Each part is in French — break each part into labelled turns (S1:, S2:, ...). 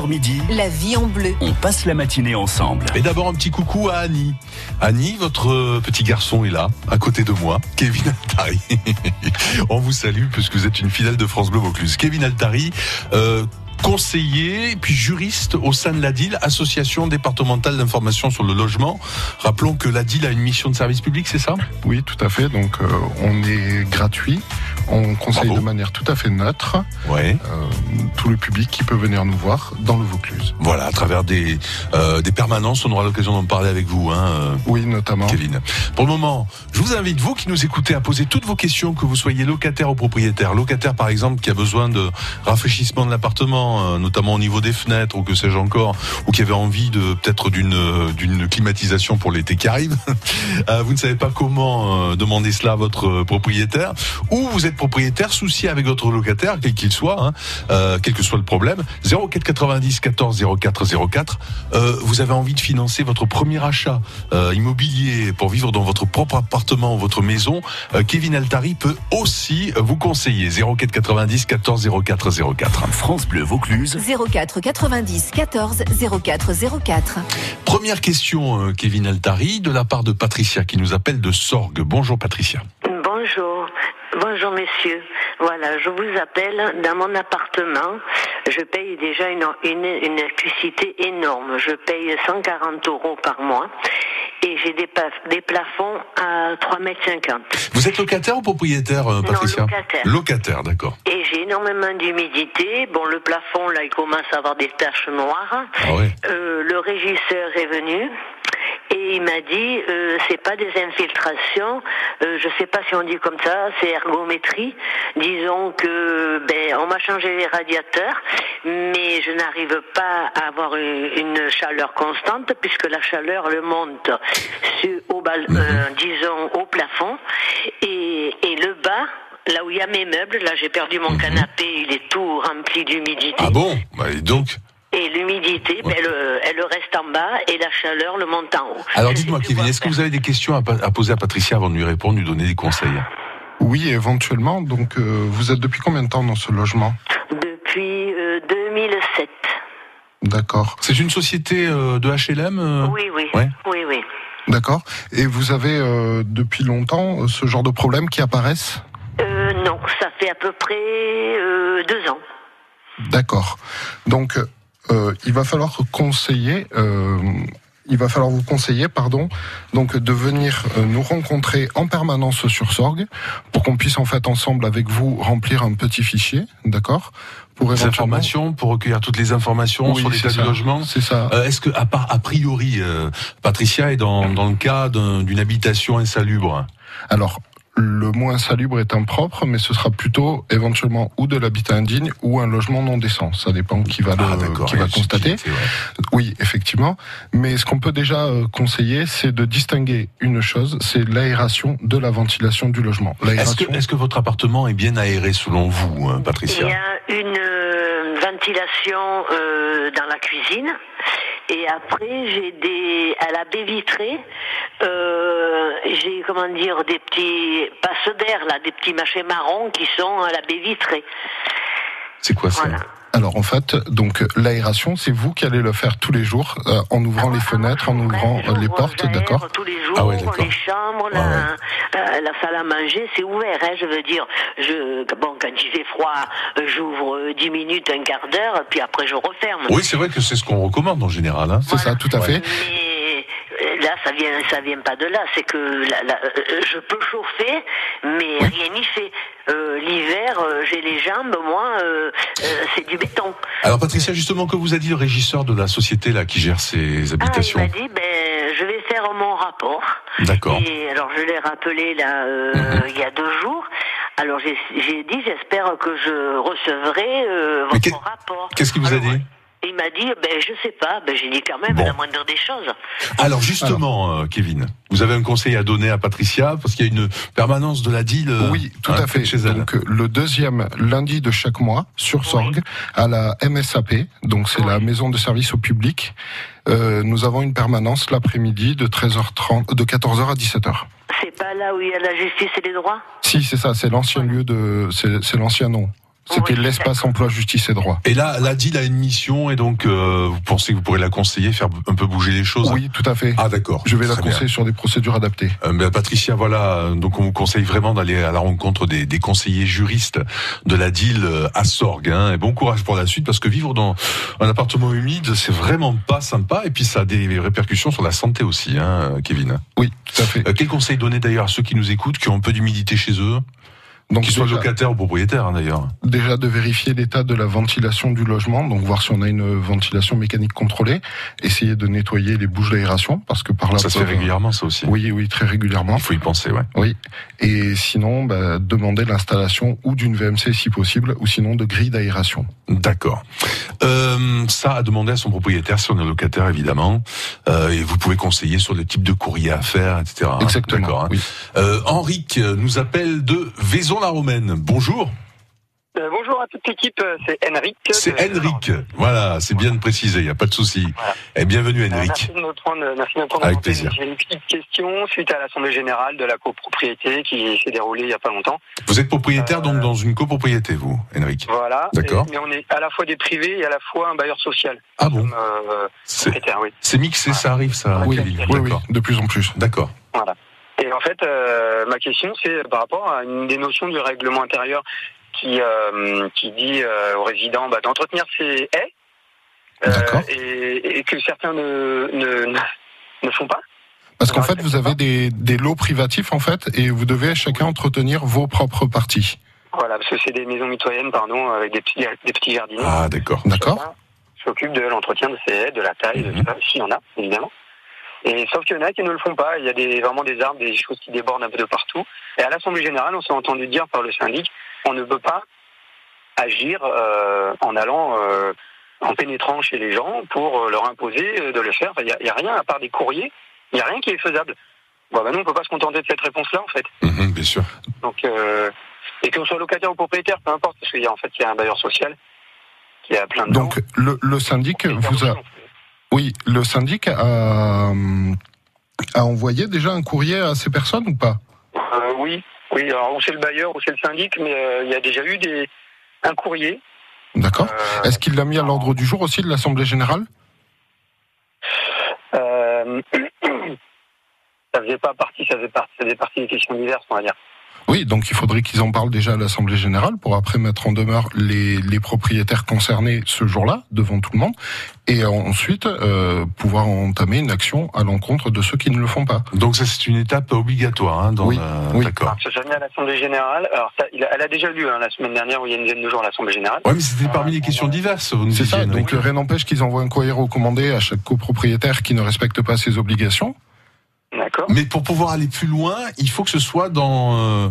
S1: 9h midi,
S2: La vie en bleu.
S1: on passe la matinée ensemble.
S3: Et d'abord un petit coucou à Annie. Annie, votre euh, petit garçon est là, à côté de moi, Kevin Altari. On vous salue puisque vous êtes une fidèle de France Bleu Vaucluse. Kevin Altari, euh, conseiller puis juriste au sein de l'ADIL, Association départementale d'information sur le logement. Rappelons que l'ADIL a une mission de service public, c'est ça?
S4: Oui, tout à fait. Donc, euh, on est gratuit. On conseille
S3: Bravo.
S4: de manière tout à fait neutre
S3: Ouais.
S4: euh, tout le public qui peut venir nous voir dans le Vaucluse.
S3: Voilà, à travers des, euh, des permanences, on aura l'occasion d'en parler avec vous. Hein,
S4: Oui, notamment.
S3: Kevin. Pour le moment, je vous invite, vous qui nous écoutez, à poser toutes vos questions, que vous soyez locataire ou propriétaire. Locataire, par exemple, qui a besoin de rafraîchissement de l'appartement, euh, notamment au niveau des fenêtres, ou que sais-je encore, ou qui avait envie de peut-être d'une euh, d'une climatisation pour l'été qui arrive. Euh, vous ne savez pas comment demander cela à votre propriétaire, ou vous êtes propriétaire, souci avec votre locataire, quel qu'il soit, hein, quel que soit le problème. 04 90 14 04 04. Euh, vous avez envie de financer votre premier achat immobilier pour vivre dans votre propre appartement ou votre maison, Kevin Altari peut aussi vous conseiller. 04 90 14 04 04.
S1: France Bleu Vaucluse,
S2: 04 90 14 04 04.
S3: Première question, euh, Kevin Altari, de la part de Patricia qui nous appelle de Sorgue. Bonjour Patricia.
S5: Bonjour. Bonjour messieurs. Voilà, je vous appelle dans mon appartement. Je paye déjà une, une, une électricité énorme. Je paye 140 euros par mois et j'ai des, des plafonds à 3,50 mètres.
S3: Vous êtes locataire ou propriétaire, euh, Patricia
S5: locataire.
S3: Locataire, d'accord.
S5: Et j'ai énormément d'humidité. Bon, le plafond, là, il commence à avoir des taches noires.
S3: Ah ouais.
S5: Euh, le régisseur est venu et il m'a dit euh, c'est pas des infiltrations, euh, je sais pas si on dit comme ça, c'est ergométrie. Disons que ben on m'a changé les radiateurs, mais je n'arrive pas à avoir une, une chaleur constante puisque la chaleur le monte sur, au bal,
S3: Mhm.
S5: euh, disons au plafond et, et le bas. Là où il y a mes meubles, là j'ai perdu mon canapé, il est tout rempli d'humidité.
S3: Mhm. Ah bon? Bah, et donc
S5: Et l'humidité, ben, elle, elle reste en bas et la chaleur le monte en haut.
S3: Alors dites-moi Kevin, est-ce que vous avez des questions à, poser à Patricia avant de lui répondre, lui donner des conseils?
S4: Oui, éventuellement. Donc, euh, vous êtes depuis combien de temps dans ce logement?
S5: Depuis euh, 2007.
S4: D'accord.
S3: C'est une société euh, de HLM euh?
S5: Oui, oui.
S3: Ouais.
S5: Oui, oui.
S4: D'accord. Et vous avez euh, depuis longtemps euh, ce genre de problèmes qui apparaissent?
S5: Euh, non, ça fait à peu près euh, deux ans.
S4: D'accord. Donc, euh, il va falloir conseiller. euh, il va falloir vous conseiller, pardon, donc de venir euh, nous rencontrer en permanence sur Sorgue pour qu'on puisse en fait ensemble avec vous remplir un petit fichier, d'accord, pour
S3: Des
S4: éventuellement-
S3: informations pour recueillir toutes les informations
S4: Oui,
S3: sur l'état du logement.
S4: C'est ça.
S3: Euh, Est-ce que, à part a priori, euh, Patricia est dans, dans le cas d'un- d'une habitation insalubre?
S4: Alors, le mot insalubre est impropre, mais ce sera plutôt éventuellement ou de l'habitat indigne ou un logement non décent. Ça dépend qui va, le,
S3: Ah
S4: qui va constater.
S3: ouais.
S4: Oui, effectivement. Mais ce qu'on peut déjà euh, conseiller, c'est de distinguer une chose, c'est l'aération de la ventilation du logement.
S3: Est-ce que, votre appartement est bien aéré selon vous, hein,
S5: Il
S3: Patricia
S5: y a une euh, ventilation euh, dans la cuisine. Et après, j'ai des à la baie vitrée, euh, j'ai comment dire des petits passes d'air là, des petits machins marrons qui sont à la baie vitrée.
S3: C'est quoi ça?
S5: Voilà.
S4: Alors en fait, donc l'aération, c'est vous qui allez le faire tous les jours euh, en ouvrant les fenêtres, en ouvrant euh, les portes, d'accord
S5: Tous les jours,
S3: Ah ouais, d'accord.
S5: les chambres, la, euh, la salle à manger, c'est ouvert. Hein, je veux dire, je bon quand il fait froid, j'ouvre euh, 10 minutes, un quart d'heure, puis après je referme.
S3: Oui, c'est vrai que c'est ce qu'on recommande en général. Hein.
S4: C'est ça, tout à fait.
S5: Mais là, ça vient, ça vient pas de là. C'est que la- la- euh, je peux chauffer, mais rien n'y fait. Euh, L'hiver, euh, j'ai les jambes, moi, euh, euh, c'est du béton.
S3: Alors Patricia, justement, que vous a dit le régisseur de la société là qui gère ces
S5: Ah, il
S3: habitations
S5: m'a dit, ben, je vais faire mon rapport.
S3: D'accord.
S5: Et alors, je l'ai rappelé là euh,
S3: Mhm.
S5: il y a deux jours. Alors, j'ai dit, j'espère que je recevrai euh, votre rapport.
S3: Qu'est-ce qu'il vous a dit?
S5: Il m'a dit, ben, je sais pas. Ben, j'ai dit quand même
S3: Bon.
S5: la moindre des choses.
S3: Alors justement, euh, Kevin, vous avez un conseil à donner à Patricia parce qu'il y a une permanence de la DIL. euh,
S4: Oui, tout
S3: hein,
S4: à fait.
S3: Chez elle.
S4: Donc le deuxième lundi de chaque mois sur Sorgue à la MSAP, donc c'est la maison de service au public. euh, nous avons une permanence l'après-midi de 13h30, de 14h à 17h.
S5: C'est pas là où il y a la justice et les droits?
S4: Si, c'est ça, c'est l'ancien lieu de, c'est c'est l'ancien nom. C'était
S5: Oui.
S4: l'espace emploi, justice et droit.
S3: Et là, la DIL a une mission et donc euh, vous pensez que vous pourrez la conseiller, faire un peu bouger les choses?
S4: Oui, tout à fait.
S3: Ah d'accord.
S4: Je vais la
S3: bien.
S4: conseiller sur des procédures adaptées.
S3: Euh, ben, Patricia, voilà, donc on vous conseille vraiment d'aller à la rencontre des, des conseillers juristes de la DIL euh, à Sorgues. Hein, et bon courage pour la suite, parce que vivre dans un appartement humide, c'est vraiment pas sympa, et puis ça a des répercussions sur la santé aussi, hein, Kevin.
S4: Oui, tout à fait.
S3: Euh, quel conseil donner d'ailleurs à ceux qui nous écoutent, qui ont un peu d'humidité chez eux,
S4: Donc
S3: qu'ils soient locataires ou propriétaires hein, d'ailleurs
S4: déjà de vérifier l'état de la ventilation du logement, donc voir si on a une ventilation mécanique contrôlée, essayer de nettoyer les bouches d'aération parce que par là
S3: Ça se fait régulièrement, ça aussi.
S4: Oui, oui, très régulièrement.
S3: Il faut y penser, ouais.
S4: Oui. Et sinon, bah, demander l'installation ou d'une VMC si possible, ou sinon de grilles d'aération.
S3: D'accord. Euh, ça à demander à son propriétaire si on est locataire évidemment. Euh, et vous pouvez conseiller sur le type de courrier à faire, etc.
S4: Exactement.
S3: D'accord. hein.
S4: Oui.
S3: Euh, Henrique nous appelle de Vaison-la-Romaine. Bonjour.
S6: Euh, bonjour à toute l'équipe, euh, c'est Henrik.
S3: C'est
S6: de-
S3: Henrik. Voilà, c'est bien de préciser, il n'y a pas de souci.
S6: Voilà.
S3: Et bienvenue
S6: Euh,
S3: Henrik.
S6: Merci de me prendre, merci de me prendre
S3: Avec
S6: en
S3: plaisir.
S6: J'ai une petite question suite à l'Assemblée Générale de la copropriété qui s'est déroulée il n'y a pas longtemps.
S3: Vous êtes propriétaire
S6: Euh,
S3: donc dans une copropriété, vous, Henrik
S6: Voilà.
S3: D'accord.
S6: Et- Mais on est à la fois des privés et à la fois un bailleur social.
S3: Ah bon
S6: euh,
S3: C'est
S6: oui.
S3: mixé, ça arrive ça
S4: Oui,
S3: Kevin
S4: oui, oui,
S3: D'accord.
S4: de plus en plus.
S3: D'accord.
S6: Et en fait, euh, ma question, c'est par rapport à une des notions du règlement intérieur qui, euh, qui dit euh, aux résidents bah, d'entretenir ses haies et, et que certains ne, ne, ne font pas.
S4: Parce qu'en fait, vous avez des, des lots privatifs, en fait, et vous devez chacun entretenir vos propres parties.
S6: Voilà, parce que c'est des maisons mitoyennes, pardon, avec des petits, des petits jardiniers.
S3: Ah d'accord.
S4: D'accord
S6: s'occupe de l'entretien de ces haies, de la taille, de
S3: Mhm.
S6: ça, s'il y en a, évidemment. Et sauf qu'il y en a qui ne le font pas. Il y a des, vraiment des arbres, des choses qui débordent un peu de partout. Et à l'Assemblée Générale, on s'est entendu dire par le syndic, on ne peut pas agir euh, en allant, euh, en pénétrant chez les gens pour euh, leur imposer euh, de le faire. Enfin, Il n'y a, rien à part des courriers, il n'y a rien qui est faisable. Bon, ben nous, on peut pas se contenter de cette réponse-là, en fait.
S3: Mhm, bien sûr.
S6: Donc, euh, et qu'on soit locataire ou propriétaire, peu importe, parce qu'il y a en fait il y a un bailleur social qui a plein de
S4: Donc, le, le syndic vous a... Oui, le syndic a, euh, a envoyé déjà un courrier à ces personnes ou pas?
S6: Euh, oui, oui. Alors, ou c'est le bailleur ou c'est le syndic, mais euh, il y a déjà eu des un courrier.
S4: D'accord.
S6: Euh,
S4: Est-ce qu'il l'a mis à l'ordre du jour aussi de l'Assemblée Générale?
S6: Euh, ça faisait pas partie, ça faisait partie, ça faisait partie des questions diverses, on va dire.
S4: Oui, donc il faudrait qu'ils en parlent déjà à l'Assemblée Générale pour après mettre en demeure les, les propriétaires concernés ce jour-là, devant tout le monde, et ensuite euh, pouvoir entamer une action à l'encontre de ceux qui ne le font pas.
S3: Donc ça c'est une étape obligatoire hein, dans
S4: Oui,
S3: la-
S4: oui.
S3: D'accord.
S6: Alors, ça s'est à l'Assemblée Générale. Alors, ça, il a- elle a déjà lu hein, la semaine dernière, où il y a une dizaine de jours, à l'Assemblée Générale.
S3: Ouais, mais c'était parmi les questions diverses. Vous nous
S4: C'est ça, donc rien n'empêche qu'ils envoient un courrier recommandé à chaque copropriétaire qui ne respecte pas ses obligations.
S6: D'accord.
S3: Mais pour pouvoir aller plus loin, il faut que ce soit dans euh,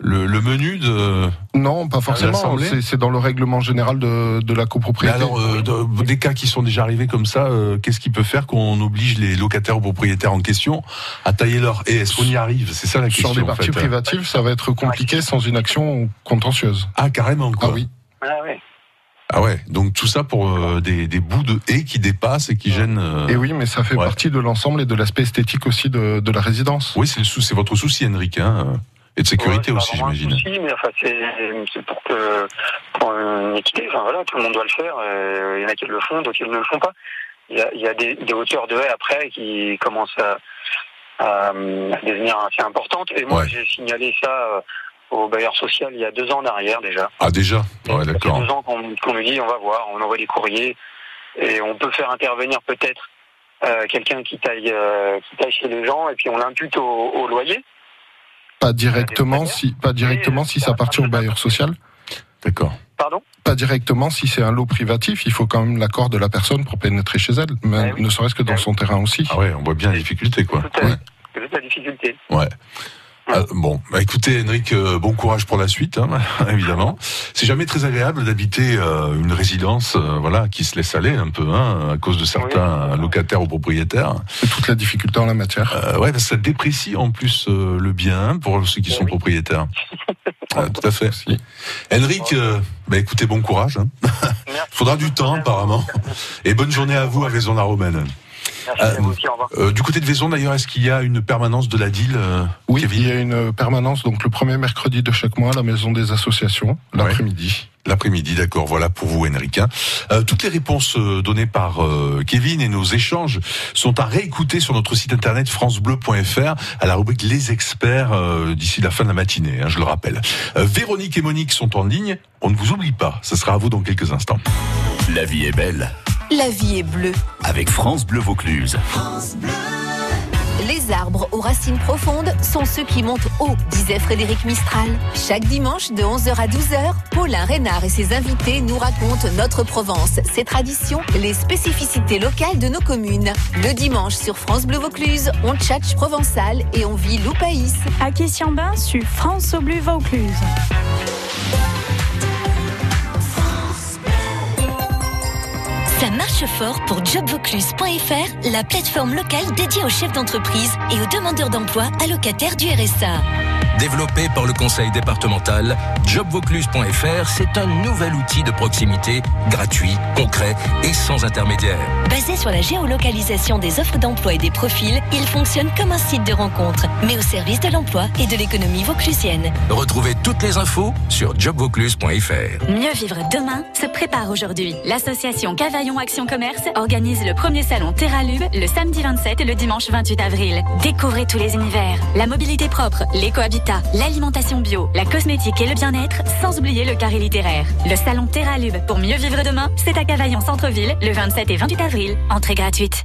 S3: le, le menu de.
S4: Non, pas forcément, c'est dans le règlement général de, de la
S3: Mais
S4: copropriété.
S3: alors, euh, de- des cas qui sont déjà arrivés comme ça, euh, qu'est-ce qui peut faire qu'on oblige les locataires ou propriétaires en question à tailler leur Et est-ce qu'on y arrive? C'est ça la question.
S4: Sur des
S3: en
S4: parties
S3: fait.
S4: privatives, ça va être compliqué sans une action contentieuse.
S3: Ah, carrément, quoi.
S4: Ah oui.
S6: Ah, ouais.
S3: Ah ouais, donc tout ça pour euh, des, des bouts de haies qui dépassent et qui gênent. euh,
S4: Et oui, mais ça fait
S3: Ouais.
S4: partie de l'ensemble et de l'aspect esthétique aussi de, de la résidence.
S3: Oui, c'est le sou- c'est votre souci, Henrik, hein, euh, et de sécurité
S6: Ouais,
S3: aussi, j'imagine.
S6: souci, mais enfin, c'est c'est pour que pour une équité. Enfin voilà, tout le monde doit le faire. Il y en a qui le font, d'autres qui ne le font pas. Il y a, il y a des, des hauteurs de haies après qui commencent à, à, à devenir assez importantes. Et moi,
S3: Ouais.
S6: j'ai signalé ça euh, au bailleur social il y a deux ans en arrière déjà.
S3: Ah déjà Ouais, d'accord.
S6: deux ans qu'on me dit on va voir, on envoie des courriers et on peut faire intervenir peut-être euh, quelqu'un qui taille euh, qui taille chez les gens et puis on l'impute au, au loyer.
S4: Pas directement si, pas directement si ça appartient au bailleur social.
S3: D'accord.
S6: Pardon?
S4: Pas directement si c'est un lot privatif. Il faut quand même l'accord de la personne pour pénétrer chez elle, mais
S6: Ah oui.
S4: ne serait-ce que dans
S6: Ah oui.
S4: son terrain aussi.
S3: Ah ouais, on voit bien la difficulté, quoi.
S6: Tout à- toute la difficulté.
S3: Ouais. Euh, bon, bah écoutez, Henrik, euh, bon courage pour la suite, hein, évidemment. C'est jamais très agréable d'habiter euh, une résidence, euh, voilà, qui se laisse aller un peu, hein, à cause de certains
S6: Oui.
S3: locataires ou propriétaires.
S4: C'est toute la difficulté en la matière.
S3: Euh, ouais, ça déprécie en plus euh, le bien pour ceux qui sont
S6: oui.
S3: propriétaires. Tout à fait. Henrik, euh, bah écoutez, bon courage. Hein.
S6: Merci.
S3: Faudra du temps apparemment. Et bonne journée à vous à Vaison-la-Romaine.
S6: Merci
S3: Euh,
S6: à vous aussi, au revoir.
S3: Euh, du côté de Vaison, d'ailleurs, est-ce qu'il y a une permanence de la DIL euh,
S4: Oui,
S3: Kevin
S4: il y a une permanence donc le premier mercredi de chaque mois à la maison des associations l'après-midi.
S3: L'après-midi, d'accord. Voilà pour vous, Henrique. Euh, toutes les réponses euh, données par euh, Kevin et nos échanges sont à réécouter sur notre site internet francebleu.fr à la rubrique Les experts euh, d'ici la fin de la matinée, hein, je le rappelle. Euh, Véronique et Monique sont en ligne. On ne vous oublie pas. Ce sera à vous dans quelques instants.
S1: La vie est belle
S2: La vie est bleue.
S1: avec France Bleu Vaucluse.
S2: Les arbres aux racines profondes sont ceux qui montent haut, disait Frédéric Mistral. Chaque dimanche de 11h à 12h, Paulin Reynard et ses invités nous racontent notre Provence, ses traditions, les spécificités locales de nos communes. Le dimanche sur France Bleu Vaucluse, on tchatche provençal et on vit loupaïs.
S7: À Bain sur France au Bleu Vaucluse.
S8: Ça marche fort pour jobvaucluse.fr, la plateforme locale dédiée aux chefs d'entreprise et aux demandeurs d'emploi allocataires du RSA.
S9: Développé par le conseil départemental, jobvaucluse.fr, c'est un nouvel outil de proximité, gratuit, concret et sans intermédiaire.
S8: Basé sur la géolocalisation des offres d'emploi et des profils, il fonctionne comme un site de rencontre, mais au service de l'emploi et de l'économie vauclusienne.
S9: Retrouvez toutes les infos sur jobvaucluse.fr.
S7: Mieux vivre demain se prépare aujourd'hui. L'association Cavaillon Action Commerce organise le premier salon Terralube le samedi 27 et le dimanche 28 avril. Découvrez tous les univers. La mobilité propre, l'écohabitat, l'alimentation bio, la cosmétique et le bien-être, sans oublier le carré littéraire. Le salon Terralube pour mieux vivre demain, c'est à Cavaillon Centre-Ville le 27 et 28 avril. Entrée gratuite.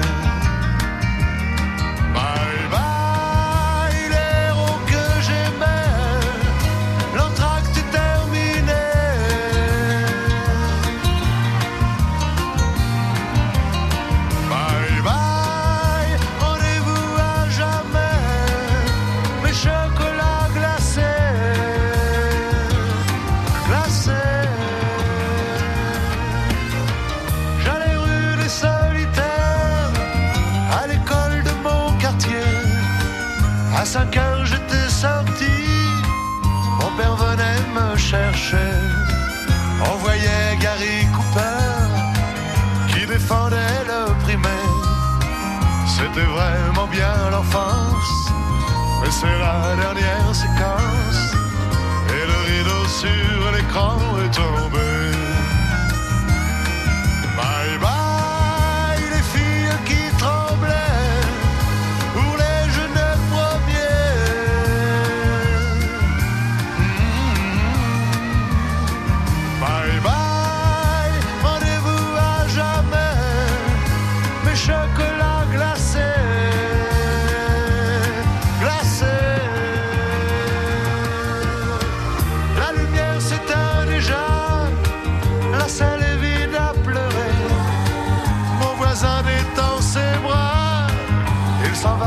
S10: C'est la dernière séquence. Et le rideau sur l'écran est tombé.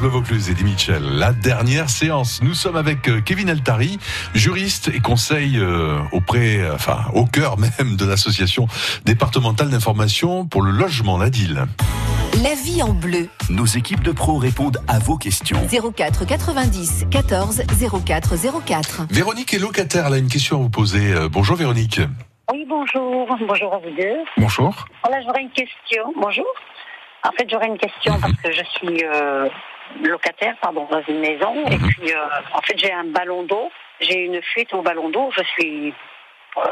S3: Bleu Vaucluse, Eddie Mitchell. La dernière séance. Nous sommes avec euh, Kevin Altari, juriste et conseil euh, auprès, enfin, au cœur même de l'association départementale d'information pour le logement, l'ADIL.
S2: La vie en bleu.
S1: Nos équipes de pros répondent à vos questions.
S2: 04 90 14 04 04.
S3: Véronique est locataire, elle a une question à vous poser. Euh, Bonjour Véronique.
S11: Oui, bonjour. Bonjour à vous deux.
S4: Bonjour.
S11: Voilà, j'aurais une question. Bonjour. En fait, j'aurais une question parce que je suis euh, locataire, pardon, dans une maison. Et puis, euh, en fait, j'ai un ballon d'eau. J'ai une fuite au ballon d'eau. Je suis. euh,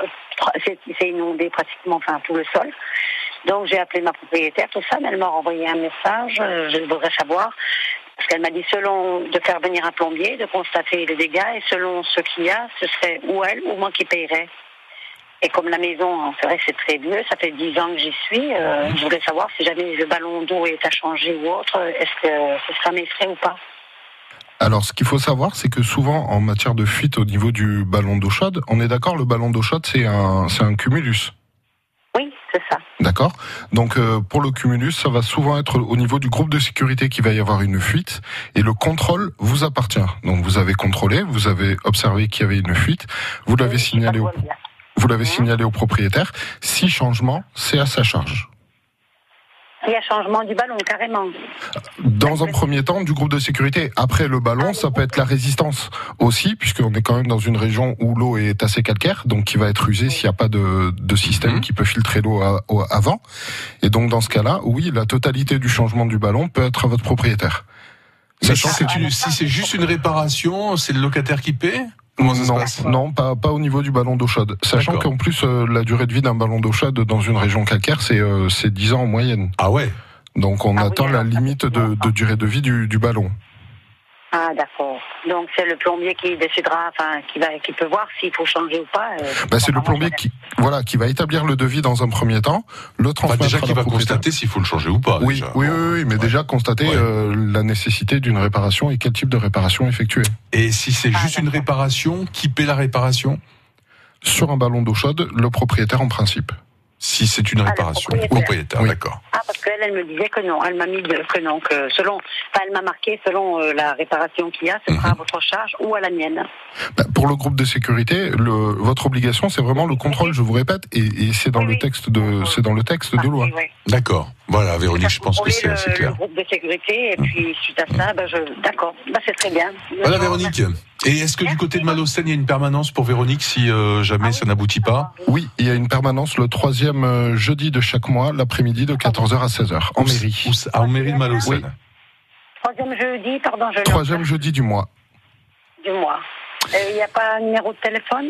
S11: c'est inondé pratiquement, enfin, tout le sol. Donc, j'ai appelé ma propriétaire, tout ça, mais elle m'a renvoyé un message. euh, Je voudrais savoir. Parce qu'elle m'a dit, selon de faire venir un plombier, de constater les dégâts, et selon ce qu'il y a, ce serait ou elle ou moi qui payerais. Et comme la maison, c'est vrai que c'est très vieux, ça fait 10 ans que j'y suis, euh, je voulais savoir si jamais le ballon d'eau est à changer ou autre, est-ce que ce sera mes frais ou pas
S4: Alors, ce qu'il faut savoir, c'est que souvent, en matière de fuite au niveau du ballon d'eau chaude, on est d'accord, le ballon d'eau chaude, c'est un, c'est un cumulus.
S11: Oui, c'est ça.
S4: D'accord Donc euh, pour le cumulus, ça va souvent être au niveau du groupe de sécurité qu'il va y avoir une fuite et le contrôle vous appartient. Donc vous avez contrôlé, vous avez observé qu'il y avait une fuite, vous l'avez signalé au vous l'avez signalé au propriétaire. Si changement, c'est à sa charge.
S11: Il y a changement du ballon, carrément.
S4: Dans un premier temps, du groupe de sécurité. Après le ballon, ça peut être la résistance aussi, puisqu'on est quand même dans une région où l'eau est assez calcaire, donc qui va être usée s'il n'y a pas de, de système qui peut filtrer l'eau avant. Et donc dans ce cas-là, oui, la totalité du changement du ballon peut être à votre propriétaire.
S3: Mais
S4: Sachant que-
S3: si c'est juste une réparation, c'est le locataire qui paie? Comment ça se
S4: non,
S3: passe?
S4: Non, pas, pas au niveau du ballon d'eau chaude. Sachant qu'en plus, euh, la durée de vie d'un ballon d'eau chaude dans une région calcaire, c'est euh, c'est 10 ans en moyenne.
S3: Ah ouais?
S4: Donc on
S11: Ah oui,
S4: atteint la limite de, de durée de vie du, du ballon.
S11: Ah, d'accord. Donc c'est le plombier qui décidera, enfin, qui, va, qui peut voir s'il faut changer ou pas. euh,
S4: Bah, c'est le
S11: enfin,
S4: plombier qui, voilà, qui va établir le devis dans un premier temps, le
S3: Enfin,
S4: transmettre
S3: déjà
S4: à
S3: qui va constater s'il faut le changer ou pas.
S4: Oui,
S3: déjà.
S4: oui, oui, oui, mais
S3: Ouais.
S4: déjà constater
S3: Ouais.
S4: euh, la nécessité d'une réparation et quel type de réparation effectuer.
S3: Et si c'est
S11: Ah,
S3: juste une réparation, qui paie la réparation?
S4: Sur un ballon d'eau chaude, le propriétaire en principe.
S3: Si c'est une
S11: Ah, le
S3: réparation.
S11: propriétaire.
S4: Oui.
S3: d'accord.
S11: Ah, parce qu'elle, elle me disait que non. Elle m'a mis que non, que selon, enfin, elle m'a marqué selon euh, la réparation qu'il y a, ce sera à
S3: Mhm.
S11: votre charge ou à la mienne.
S4: Bah, pour le groupe de sécurité, le, votre obligation, c'est vraiment le contrôle, je vous répète, et, et c'est dans
S11: Oui,
S4: le texte de, c'est dans le texte de loi.
S11: Oui, oui.
S3: D'accord. Voilà, Véronique, je pense que c'est assez
S11: le
S3: clair.
S11: groupe de sécurité, et puis suite à ça, ben, je, d'accord, ben, c'est très bien.
S3: Voilà, Véronique. Et est-ce que du côté de Malocène, il y a une permanence pour Véronique si euh, jamais
S11: Ah oui.
S3: ça n'aboutit pas
S4: Oui, il y a une permanence le troisième euh, jeudi de chaque mois, l'après-midi de 14h à 16h, en
S3: Où-
S4: mairie.
S3: En mairie de Malocène.
S11: Troisième jeudi, pardon, je
S4: Troisième jeudi du mois.
S11: du mois. Euh, Il n'y a pas un numéro de téléphone?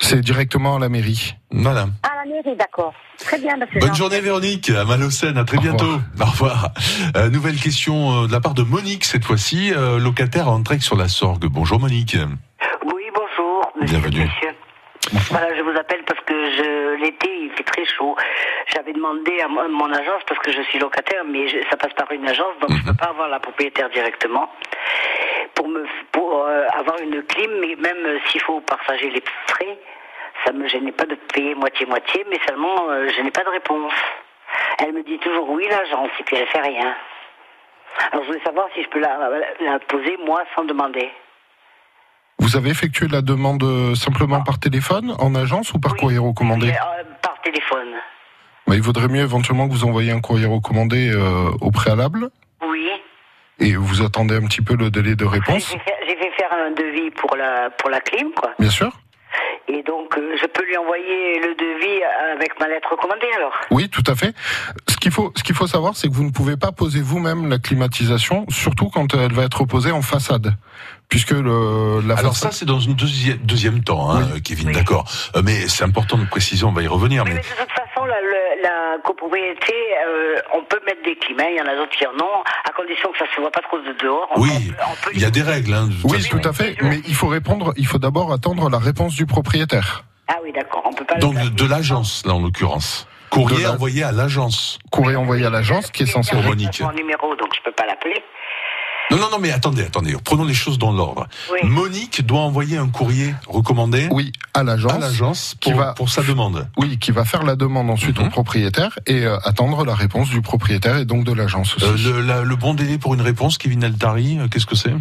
S4: C'est directement à la mairie.
S3: Voilà.
S11: Ah, la mairie, d'accord. Très bien. c'est
S3: Bonne journée Véronique, à Malocène, à très
S4: Au
S3: bientôt.
S4: revoir.
S3: Au revoir. Euh, nouvelle question euh, de la part de Monique cette fois-ci, euh, locataire à Entraigue sur la Sorgue. Bonjour Monique.
S12: Oui, bonjour, monsieur.
S3: Bienvenue.
S12: monsieur. Voilà, je vous appelle parce que je, l'été, il fait très chaud. J'avais demandé à mon mon agence, parce que je suis locataire, mais je- ça passe par une agence, donc je
S3: Mhm.
S12: peux pas avoir la propriétaire directement, pour me pour euh, avoir une clim, mais même euh, s'il faut partager les frais, ça me gênait pas de payer moitié-moitié, mais seulement euh, je n'ai pas de réponse. Elle me dit toujours oui, l'agence, et puis elle fait rien. Alors je voulais savoir si je peux la, la poser, moi, sans demander.
S4: Vous avez effectué la demande euh, simplement par téléphone, en agence ou par
S12: Oui.
S4: courrier recommandé
S12: Euh, Par téléphone.
S4: Il vaudrait mieux éventuellement que vous envoyiez un courrier recommandé euh, au préalable
S12: Oui.
S4: et vous attendez un petit peu le délai de réponse,
S12: j'ai fait faire un devis pour la pour la clim, quoi.
S4: bien sûr.
S12: Et donc, euh, je peux lui envoyer le devis avec ma lettre recommandée, alors.
S4: Oui, tout à fait. Ce qu'il faut, ce qu'il faut savoir, c'est que vous ne pouvez pas poser vous-même la climatisation, surtout quand elle va être posée en façade, puisque le, la
S3: Alors ça c'est dans une deuxième, deuxième temps, hein, Kevin,
S12: Oui.
S3: d'accord. Euh, mais c'est important de préciser, on va y revenir.
S12: Oui,
S3: Mais
S12: mais de toute façon, la, copropriété, euh, on peut mettre des climats, il y en a d'autres qui en ont, à condition que ça se voit pas trop de dehors. On-
S3: oui,
S12: on peut- on peut
S3: il y a des règles. Hein, de
S4: oui,
S3: façon.
S4: tout à fait. Mais il faut répondre. Il faut d'abord attendre la réponse du propriétaire.
S12: Ah oui, d'accord, on peut pas.
S3: Donc de, l'agence, là en l'occurrence. Courrier
S4: la-
S3: envoyé à l'agence.
S4: Courrier envoyé à l'agence qui est censé.
S12: Mon numéro, donc je peux pas l'appeler.
S3: Non, non, non, mais attendez, attendez. Prenons les choses dans l'ordre.
S11: Oui.
S3: Monique doit envoyer un courrier recommandé
S4: Oui, à l'agence.
S3: à l'agence
S4: qui
S3: pour,
S4: va-
S3: pour sa demande.
S4: Oui, qui va faire la demande ensuite
S3: Mhm.
S4: au propriétaire et euh, attendre la réponse du propriétaire et donc de l'agence aussi.
S3: Euh, le, la- le bon délai pour une réponse, Kevin Altari, euh, qu'est-ce que c'est?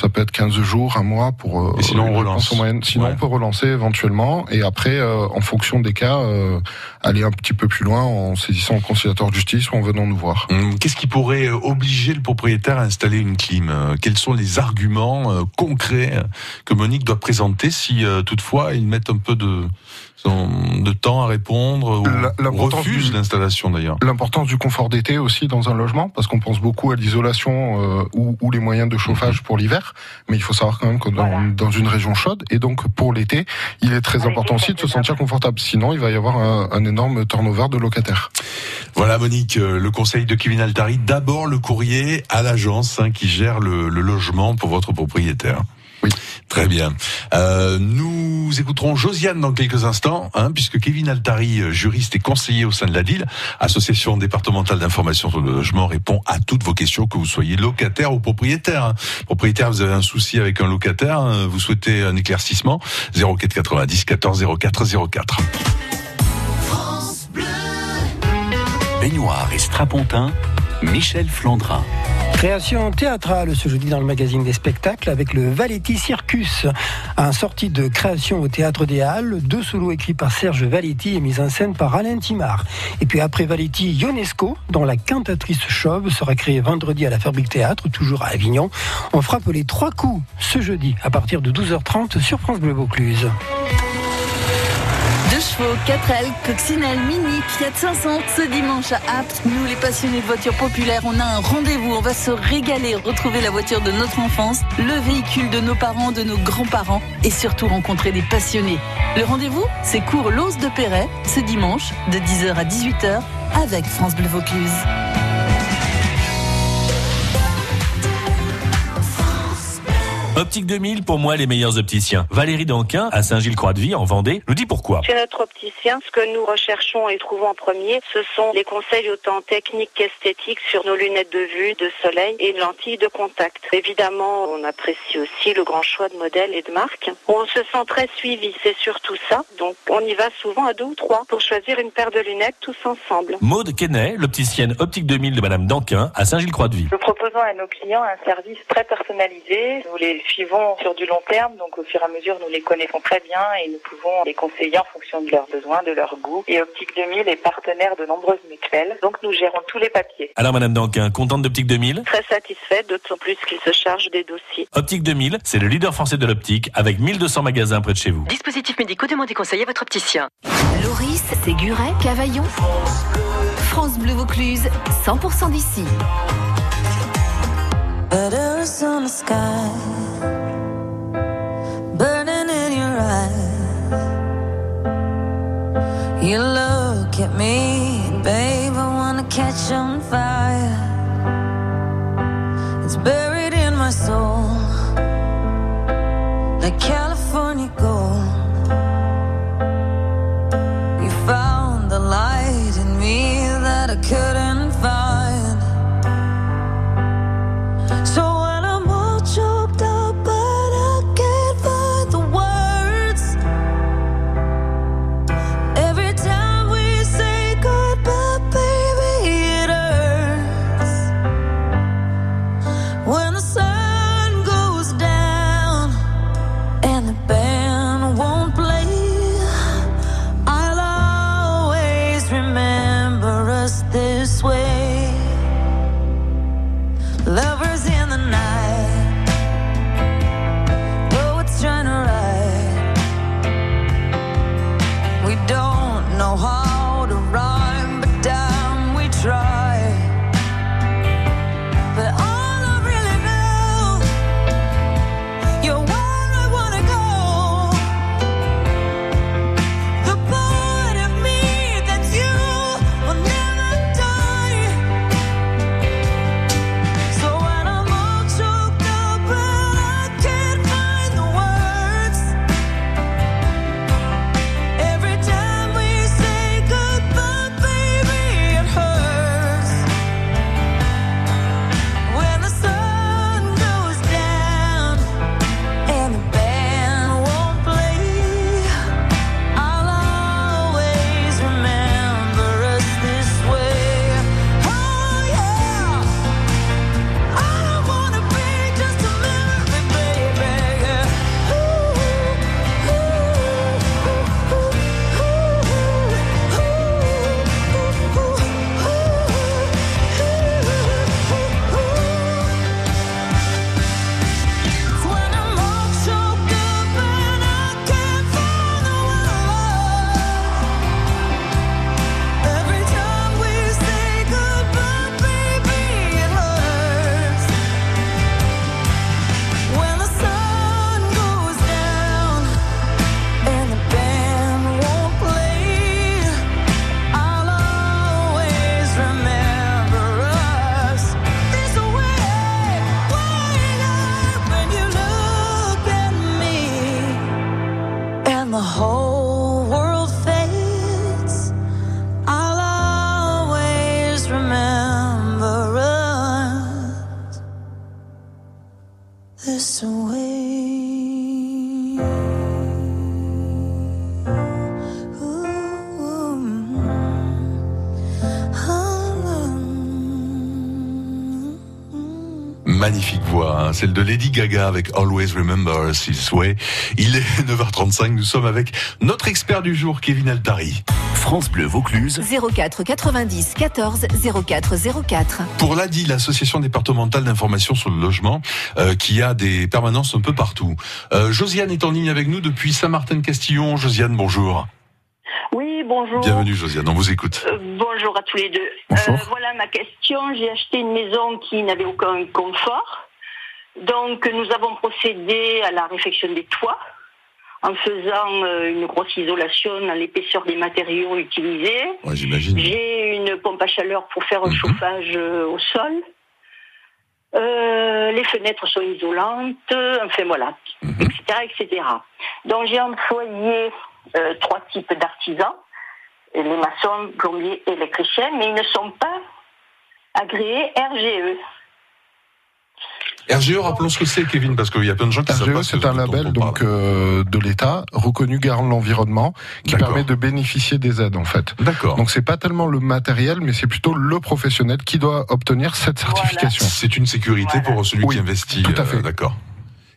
S4: Ça peut être 15 jours, un mois pour. euh,
S3: Et sinon, on relance.
S4: moyenne. Sinon,
S3: Ouais.
S4: on peut relancer éventuellement et après, euh, en fonction des cas, euh, aller un petit peu plus loin en saisissant le conciliateur de justice ou en venant nous voir.
S3: Hum, Qu'est-ce qui pourrait obliger le propriétaire à installer une clim Quels sont les arguments concrets que Monique doit présenter si toutefois il met un peu de, de temps à répondre ou
S4: l'importance
S3: refuse
S4: du-
S3: l'installation d'ailleurs
S4: L'importance du confort d'été aussi dans un logement, parce qu'on pense beaucoup à l'isolation euh, ou, ou les moyens de chauffage pour l'hiver, mais il faut savoir quand même que dans,
S11: Voilà.
S4: dans une région chaude, et donc pour l'été, il est très important aussi de se sentir confortable. Sinon, il va y avoir un, un énorme turnover de locataires.
S3: Voilà Monique, euh, le conseil de Kevin Altari. D'abord le courrier à l'agence hein, qui gère le, le logement pour votre propriétaire.
S4: Oui.
S3: Très bien. Euh, nous écouterons Josiane dans quelques instants, hein, puisque Kevin Altari, euh, juriste et conseiller au sein de la DIL, Association départementale d'information sur le logement, répond à toutes vos questions, que vous soyez locataire ou propriétaire. hein. Propriétaire, vous avez un souci avec un locataire, hein, vous souhaitez un éclaircissement, 04 90 14 04 04.
S1: Baignoire et strapontin, Michel Flandrin.
S13: Création théâtrale ce jeudi dans le magazine des spectacles avec le Valetti Circus. Un sortie de création au Théâtre des Halles, deux solos écrits par Serge Valetti et mis en scène par Alain Timard. Et puis après Valetti, Ionesco, dont la cantatrice chauve sera créée vendredi à la Fabrique Théâtre, toujours à Avignon. On frappe les trois coups ce jeudi à partir de 12h30 sur France Bleu Vaucluse.
S14: Deux chevaux, 4 ailes, coccinelle, mini, Fiat 500 ce dimanche à Apt. Nous, les passionnés de voitures populaires, on a un rendez-vous. On va se régaler, retrouver la voiture de notre enfance, le véhicule de nos parents, de nos grands-parents et surtout rencontrer des passionnés. Le rendez-vous, c'est cours L'Ose de Perret ce dimanche de 10h à 18h avec France Bleu Vaucluse.
S15: Optique 2000, pour moi, les meilleurs opticiens. Valérie Danquin, à Saint-Gilles-Croix-de-Vie, en Vendée, nous dit pourquoi.
S11: Chez notre opticien, ce que nous recherchons et trouvons en premier, ce sont des conseils autant techniques qu'esthétiques sur nos lunettes de vue, de soleil et de lentilles de contact. Évidemment, on apprécie aussi le grand choix de modèles et de marques. On se sent très suivi, c'est surtout ça. Donc, on y va souvent à deux ou trois pour choisir une paire de lunettes tous ensemble.
S15: Maude Quesnay, l'opticienne Optique 2000 de Madame Danquin, à Saint-Gilles-Croix-de-Vie.
S16: Nous proposons à nos clients un service très personnalisé. Nous les suivons sur du long terme, donc au fur et à mesure, nous les connaissons très bien et nous pouvons les conseiller en fonction de leurs besoins, de leurs goûts. Et Optique 2000 est partenaire de nombreuses mutuelles, donc nous gérons tous les papiers.
S15: Alors Madame Danquin, contente d'Optique 2000
S11: Très satisfait, d'autant plus qu'il se charge des dossiers.
S15: Optique 2000, c'est le leader français de l'optique, avec 1200 magasins près de chez vous.
S2: Dispositifs médicaux, demandez conseil à votre opticien. Loris, Séguret, Cavaillon. France Bleu Vaucluse, 100% d'ici.
S17: Better on the sky, You look at me, babe, I wanna catch on fire.
S3: Magnifique voix, hein, celle de Lady Gaga avec Always Remember Us This Way. Il est 9h35, nous sommes avec notre expert du jour, Kevin Altari.
S1: France Bleu Vaucluse.
S2: 04 90 14 04 04.
S3: Pour l'ADI, l'association départementale d'information sur le logement, euh, qui a des permanences un peu partout. Euh, Josiane est en ligne avec nous depuis Saint-Martin-de-Castillon. Josiane, bonjour.
S18: Bonjour.
S3: Bienvenue Josiane, on vous écoute.
S18: Euh, bonjour à tous les deux. Euh, voilà ma question. J'ai acheté une maison qui n'avait aucun confort. Donc nous avons procédé à la réfection des toits en faisant euh, une grosse isolation dans l'épaisseur des matériaux utilisés.
S3: Ouais, j'imagine.
S18: J'ai une pompe à chaleur pour faire un chauffage euh, au sol. Euh, les fenêtres sont isolantes, enfin voilà, etc., etc. Donc j'ai employé euh, trois types d'artisans, les maçons, plombiers, électriciens, mais ils ne sont pas agréés E. RGE.
S3: RGE, rappelons ce que c'est Kevin, parce qu'il y a plein de gens qui savent
S4: RGE,
S3: pas
S4: E, c'est
S3: ce
S4: un label donc euh, de l'État reconnu garant de l'environnement qui
S3: D'accord.
S4: permet de bénéficier des aides en fait.
S3: D'accord.
S4: Donc c'est pas tellement le matériel, mais c'est plutôt le professionnel qui doit obtenir cette certification.
S3: C'est une sécurité pour celui qui investit.
S4: tout à fait.
S3: euh, D'accord.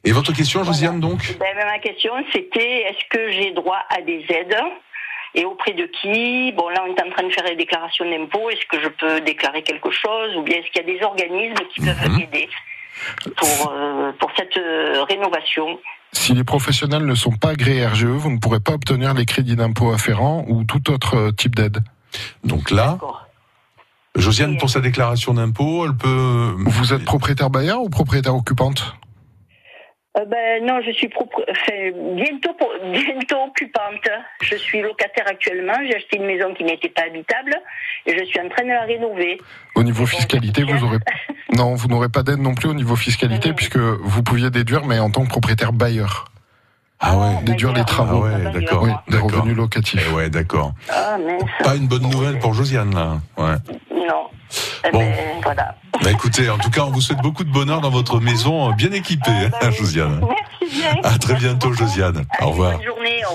S3: Et votre question, Josiane, donc?
S18: Ben, ma question, c'était est-ce que j'ai droit à des aides? Et auprès de qui Bon, là, on est en train de faire les déclarations d'impôts. Est-ce que je peux déclarer quelque chose Ou bien est-ce qu'il y a des organismes qui peuvent
S3: Mhm.
S18: m'aider pour, euh, pour cette euh, rénovation
S4: Si les professionnels ne sont pas agréés RGE, vous ne pourrez pas obtenir les crédits d'impôt afférents ou tout autre euh, type d'aide.
S3: Donc là, Josiane, pour sa déclaration d'impôt, elle peut...
S4: Vous êtes propriétaire bailleur ou propriétaire occupante?
S18: Euh, ben non, je suis propre, enfin, bientôt, bientôt occupante. Je suis locataire actuellement. J'ai acheté une maison qui n'était pas habitable et je suis en train de la rénover.
S4: Au niveau fiscalité, vous aurez non, vous n'aurez pas d'aide non plus au niveau fiscalité puisque vous pouviez déduire, mais en tant que propriétaire bailleur.
S3: Ah ouais.
S4: Déduire les travaux.
S3: Ah ouais, d'accord.
S4: Oui, des
S3: D'accord.
S4: revenus locatifs.
S3: Eh ouais, d'accord.
S18: Ah.
S3: Pas une bonne nouvelle pour Josiane, là. Ouais.
S18: Non. Eh
S3: Bon.
S18: ben, voilà.
S3: Bah écoutez, en tout cas, on vous souhaite beaucoup de bonheur dans votre maison euh, bien équipée, hein, Josiane.
S18: Merci bien.
S3: À très bientôt, Josiane. Au revoir.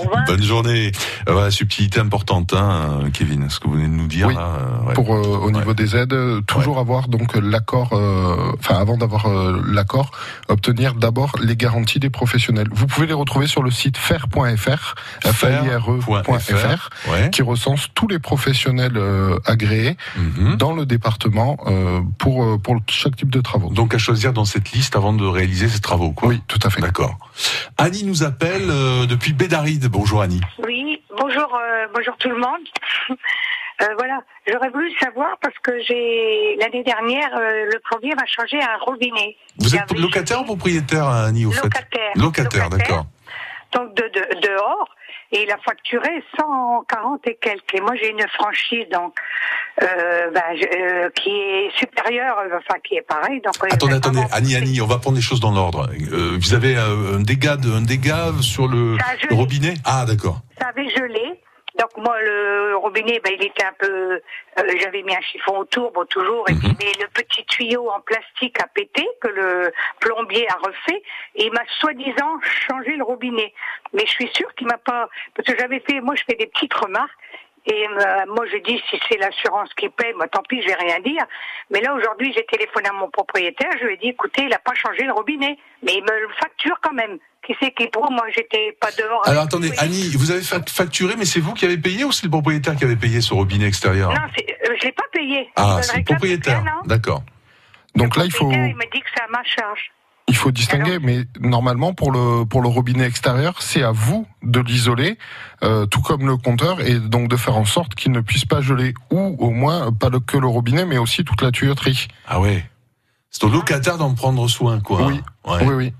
S18: Bonne journée. Au revoir.
S3: Bonne journée. Euh, voilà, subtilité importante, hein, Kevin, ce que vous venez de nous dire.
S4: Oui.
S3: là, euh, ouais.
S4: Pour euh, au niveau des aides, toujours avoir donc l'accord, euh, enfin avant d'avoir euh, l'accord, obtenir d'abord les garanties des professionnels. Vous pouvez les retrouver sur le site faire.fr, FAIRE.fr,
S3: Ouais.
S4: qui recense tous les professionnels euh, agréés
S3: Mhm.
S4: dans le département euh, pour euh, pour chaque type de travaux.
S3: Donc à choisir dans cette liste avant de réaliser ces travaux, quoi.
S4: Oui, tout à fait.
S3: D'accord. Annie nous appelle euh, depuis Bédaride. Bonjour Annie.
S19: Oui, bonjour, euh, bonjour tout le monde. Euh, voilà, j'aurais voulu savoir parce que j'ai l'année dernière euh, le plombier m'a changé un robinet.
S3: Vous êtes locataire ou propriétaire, Annie, au fait?
S19: Locataire.
S3: Locataire, d'accord.
S19: donc de, de- dehors et il a facturé 140 et quelques. Et moi j'ai une franchise donc euh, ben, je- euh, qui est supérieure, enfin qui est pareil. Donc
S3: Attendez, attendez, Annie, Annie, on va prendre les choses dans l'ordre. Euh, vous avez euh, un dégât, de, un dégât sur le, le robinet? Ah, d'accord.
S19: ça avait gelé. Donc moi le robinet, ben, il était un peu, euh, j'avais mis un chiffon autour, bon toujours, et puis mais le petit tuyau en plastique a pété que le plombier a refait, et il m'a soi-disant changé le robinet. Mais je suis sûre qu'il m'a pas, parce que j'avais fait, moi je fais des petites remarques. Et euh, moi, je dis, si c'est l'assurance qui paie, moi, tant pis, je vais rien dire. Mais là, aujourd'hui, j'ai téléphoné à mon propriétaire, je lui ai dit, écoutez, il n'a pas changé le robinet, mais il me le facture quand même. Qui c'est qui pour Moi, j'étais pas dehors.
S3: Alors attendez. Annie, vous avez fac- facturé, mais c'est vous qui avez payé ou c'est le propriétaire qui avait payé ce robinet extérieur?
S19: Non, c'est- euh, je l'ai pas payé.
S3: Ah, c'est le propriétaire. D'accord.
S4: Donc là, il faut
S19: Il me dit que c'est à ma charge.
S4: Il faut distinguer, mais normalement pour le pour le robinet extérieur, c'est à vous de l'isoler, euh, tout comme le compteur, et donc de faire en sorte qu'il ne puisse pas geler, ou au moins pas le- que le robinet, mais aussi toute la tuyauterie.
S3: Ah ouais. C'est au locataire d'en prendre soin, quoi.
S4: Oui.
S3: Ouais.
S4: Oui, oui.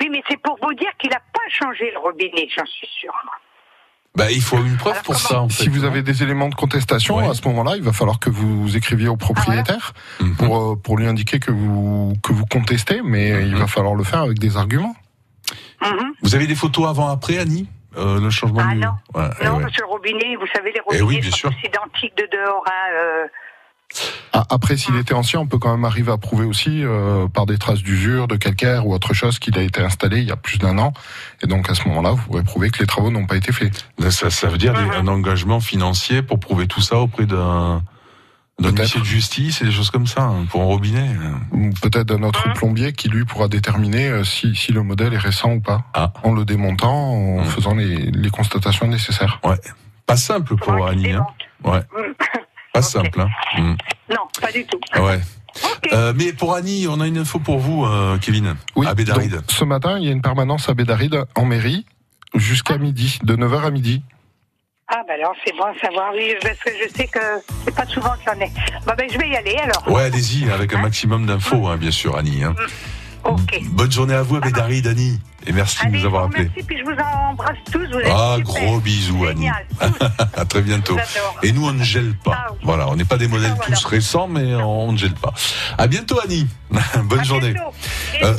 S19: Oui, mais c'est pour vous dire qu'il n'a pas changé le robinet, j'en suis sûre.
S3: Bah, il faut une preuve pour ça, en fait.
S4: Si vous avez des éléments de contestation, à ce moment-là, il va falloir que vous écriviez au propriétaire
S3: Mhm.
S4: pour euh, pour lui indiquer que vous que vous contestez, mais il va falloir le faire avec des arguments.
S3: Vous avez des photos avant-après, Annie euh, le changement
S19: Ah
S3: du.
S19: non.
S3: Ouais, eh
S19: non,
S3: ouais.
S19: parce que le robinet, vous savez, les
S3: Eh
S19: robinets
S3: oui, bien
S19: sont identiques de dehors. Hein, euh,
S4: Ah, Après, s'il était ancien, on peut quand même arriver à prouver aussi euh, par des traces d'usure, de calcaire ou autre chose qu'il a été installé il y a plus d'un an. Et donc à ce moment-là, vous pourrez prouver que les travaux n'ont pas été faits.
S3: Là, Ça, ça veut dire des- un engagement financier pour prouver tout ça auprès d'un d'un huissier de justice et des choses comme ça hein, pour un robinet.
S4: Ou Peut-être d'un autre plombier qui lui pourra déterminer euh, si, si le modèle est récent ou pas,
S3: Ah.
S4: en le démontant, en faisant les, les constatations nécessaires.
S3: Ouais. Pas simple pour Annie. Hein. Ouais. Pas simple. Hein. Mm.
S19: Non, pas du tout.
S3: Ouais. Euh, mais pour Annie, on a une info pour vous, euh, Kevin.
S4: Oui,
S3: à Bédaride.
S4: donc, ce matin, il y a une permanence à Bédaride en mairie jusqu'à midi, de 9h à midi.
S19: Ah, ben alors, c'est bon à savoir, oui, parce que je sais que c'est pas souvent que j'en ai. Bon, ben, je vais y aller alors.
S3: Ouais, allez-y, avec un maximum d'infos, hein, bien sûr, Annie. hein. Bonne journée à vous à Bédaride, Annie. Et merci de nous avoir appelés.
S19: Merci, puis je vous embrasse tous. Vous êtes
S3: Ah,
S19: super.
S3: gros bisous, Annie. À très bientôt. Et nous, on ne gèle pas. Voilà, on n'est pas des modèles tous récents, mais on ne gèle pas. À bientôt, Annie. Bonne journée. Euh,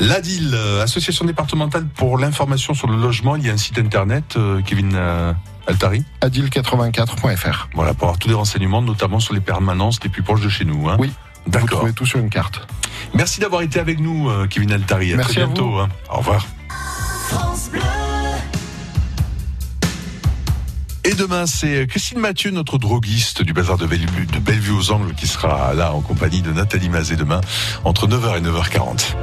S3: L'ADIL, euh, Association départementale pour l'information sur le logement, il y a un site internet, euh, Kevin euh, Altari
S4: adil84.fr.
S3: Voilà, pour avoir tous les renseignements, notamment sur les permanences les plus proches de chez nous. Hein.
S4: Oui. Vous
S3: D'accord.
S4: trouvez tout sur une carte.
S3: Merci d'avoir été avec nous, euh, Kevin Altari. À
S4: Merci
S3: très
S4: à
S3: bientôt.
S4: vous.
S3: hein. Au revoir. Et demain, c'est Christine Mathieu, notre droguiste du bazar de Bellevue, de Bellevue aux Angles, qui sera là en compagnie de Nathalie Mazet demain, entre 9h et 9h40.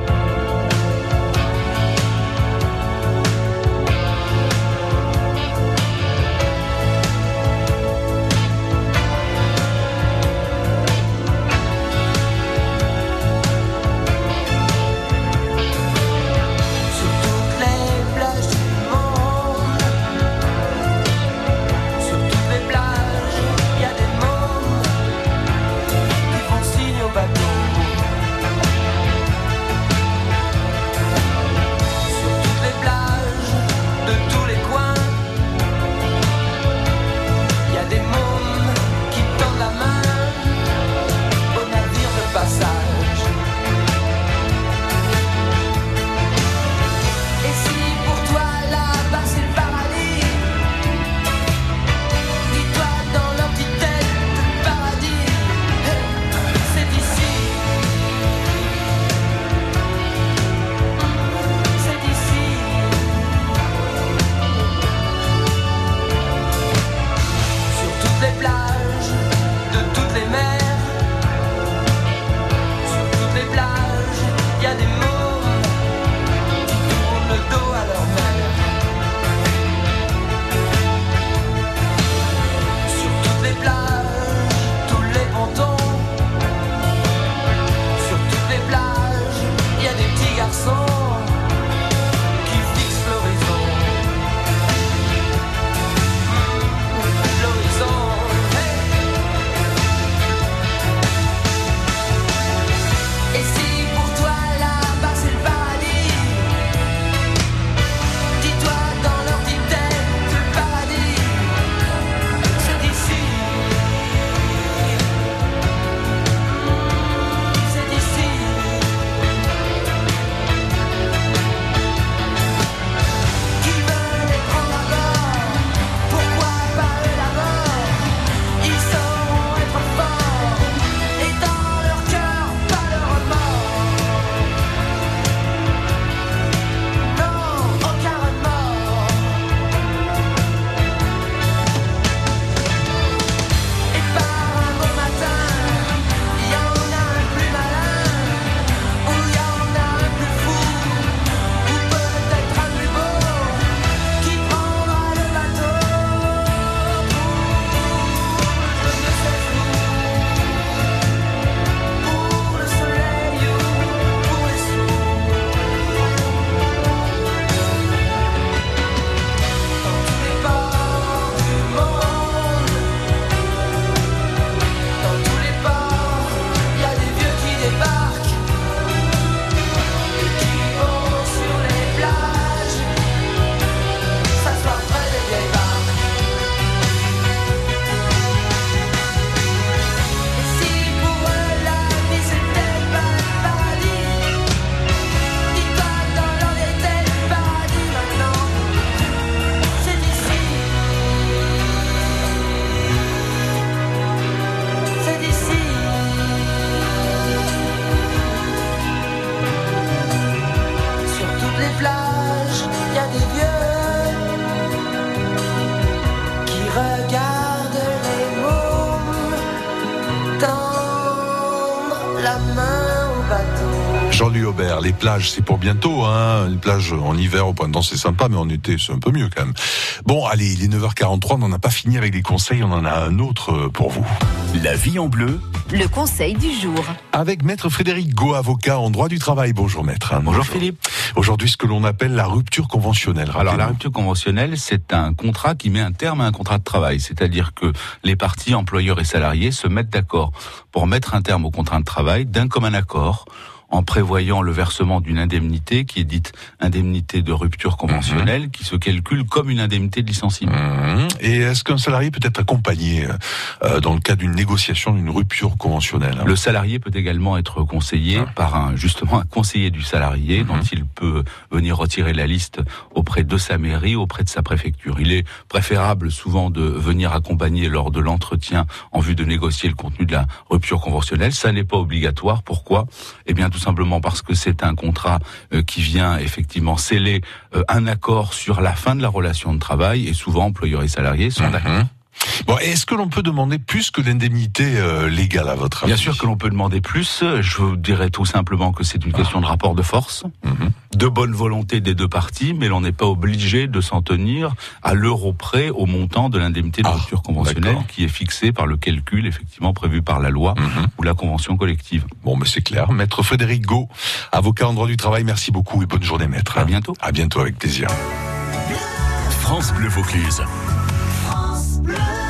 S3: C'est pour bientôt. Hein. Les plages en hiver, au printemps, c'est sympa, mais en été, c'est un peu mieux quand même. Bon, allez, il est 9h43, on n'en a pas fini avec les conseils, on en a un autre euh, pour vous.
S1: La vie en bleu,
S2: Le conseil du jour.
S3: Avec Maître Frédéric Go, avocat en droit du travail. Bonjour Maître. Bonjour Philippe. Aujourd'hui, ce que l'on appelle la rupture conventionnelle.
S20: Alors la rupture conventionnelle, c'est un contrat qui met un terme à un contrat de travail, c'est-à-dire que les parties employeurs et salariés se mettent d'accord pour mettre un terme au contrat de travail d'un commun accord en prévoyant le versement d'une indemnité qui est dite indemnité de rupture conventionnelle, qui se calcule comme une indemnité de licenciement.
S3: Mhm. Et est-ce qu'un salarié peut être accompagné euh, dans le cas d'une négociation d'une rupture conventionnelle hein?
S20: Le salarié peut également être conseillé par un justement un conseiller du salarié dont il peut venir retirer la liste auprès de sa mairie, auprès de sa préfecture. Il est préférable souvent de venir accompagner lors de l'entretien en vue de négocier le contenu de la rupture conventionnelle. Ça n'est pas obligatoire. Pourquoi? Eh bien tout simplement parce que c'est un contrat euh, qui vient effectivement sceller euh, un accord sur la fin de la relation de travail et souvent employeurs et salariés sont d'accord.
S3: Bon, est-ce que l'on peut demander plus que l'indemnité euh, légale à votre avis
S20: Bien sûr que l'on peut demander plus. Je vous dirais tout simplement que c'est une question de rapport de force, de bonne volonté des deux parties, mais l'on n'est pas obligé de s'en tenir à l'euro près au montant de l'indemnité de rupture conventionnelle qui est fixé par le calcul effectivement prévu par la loi ou la convention collective.
S3: Bon, mais c'est clair. Maître Frédéric Go, avocat en droit du travail, merci beaucoup et bonne journée, maître. À
S20: bientôt.
S3: À bientôt, avec plaisir.
S1: France Bleu Vaucluse.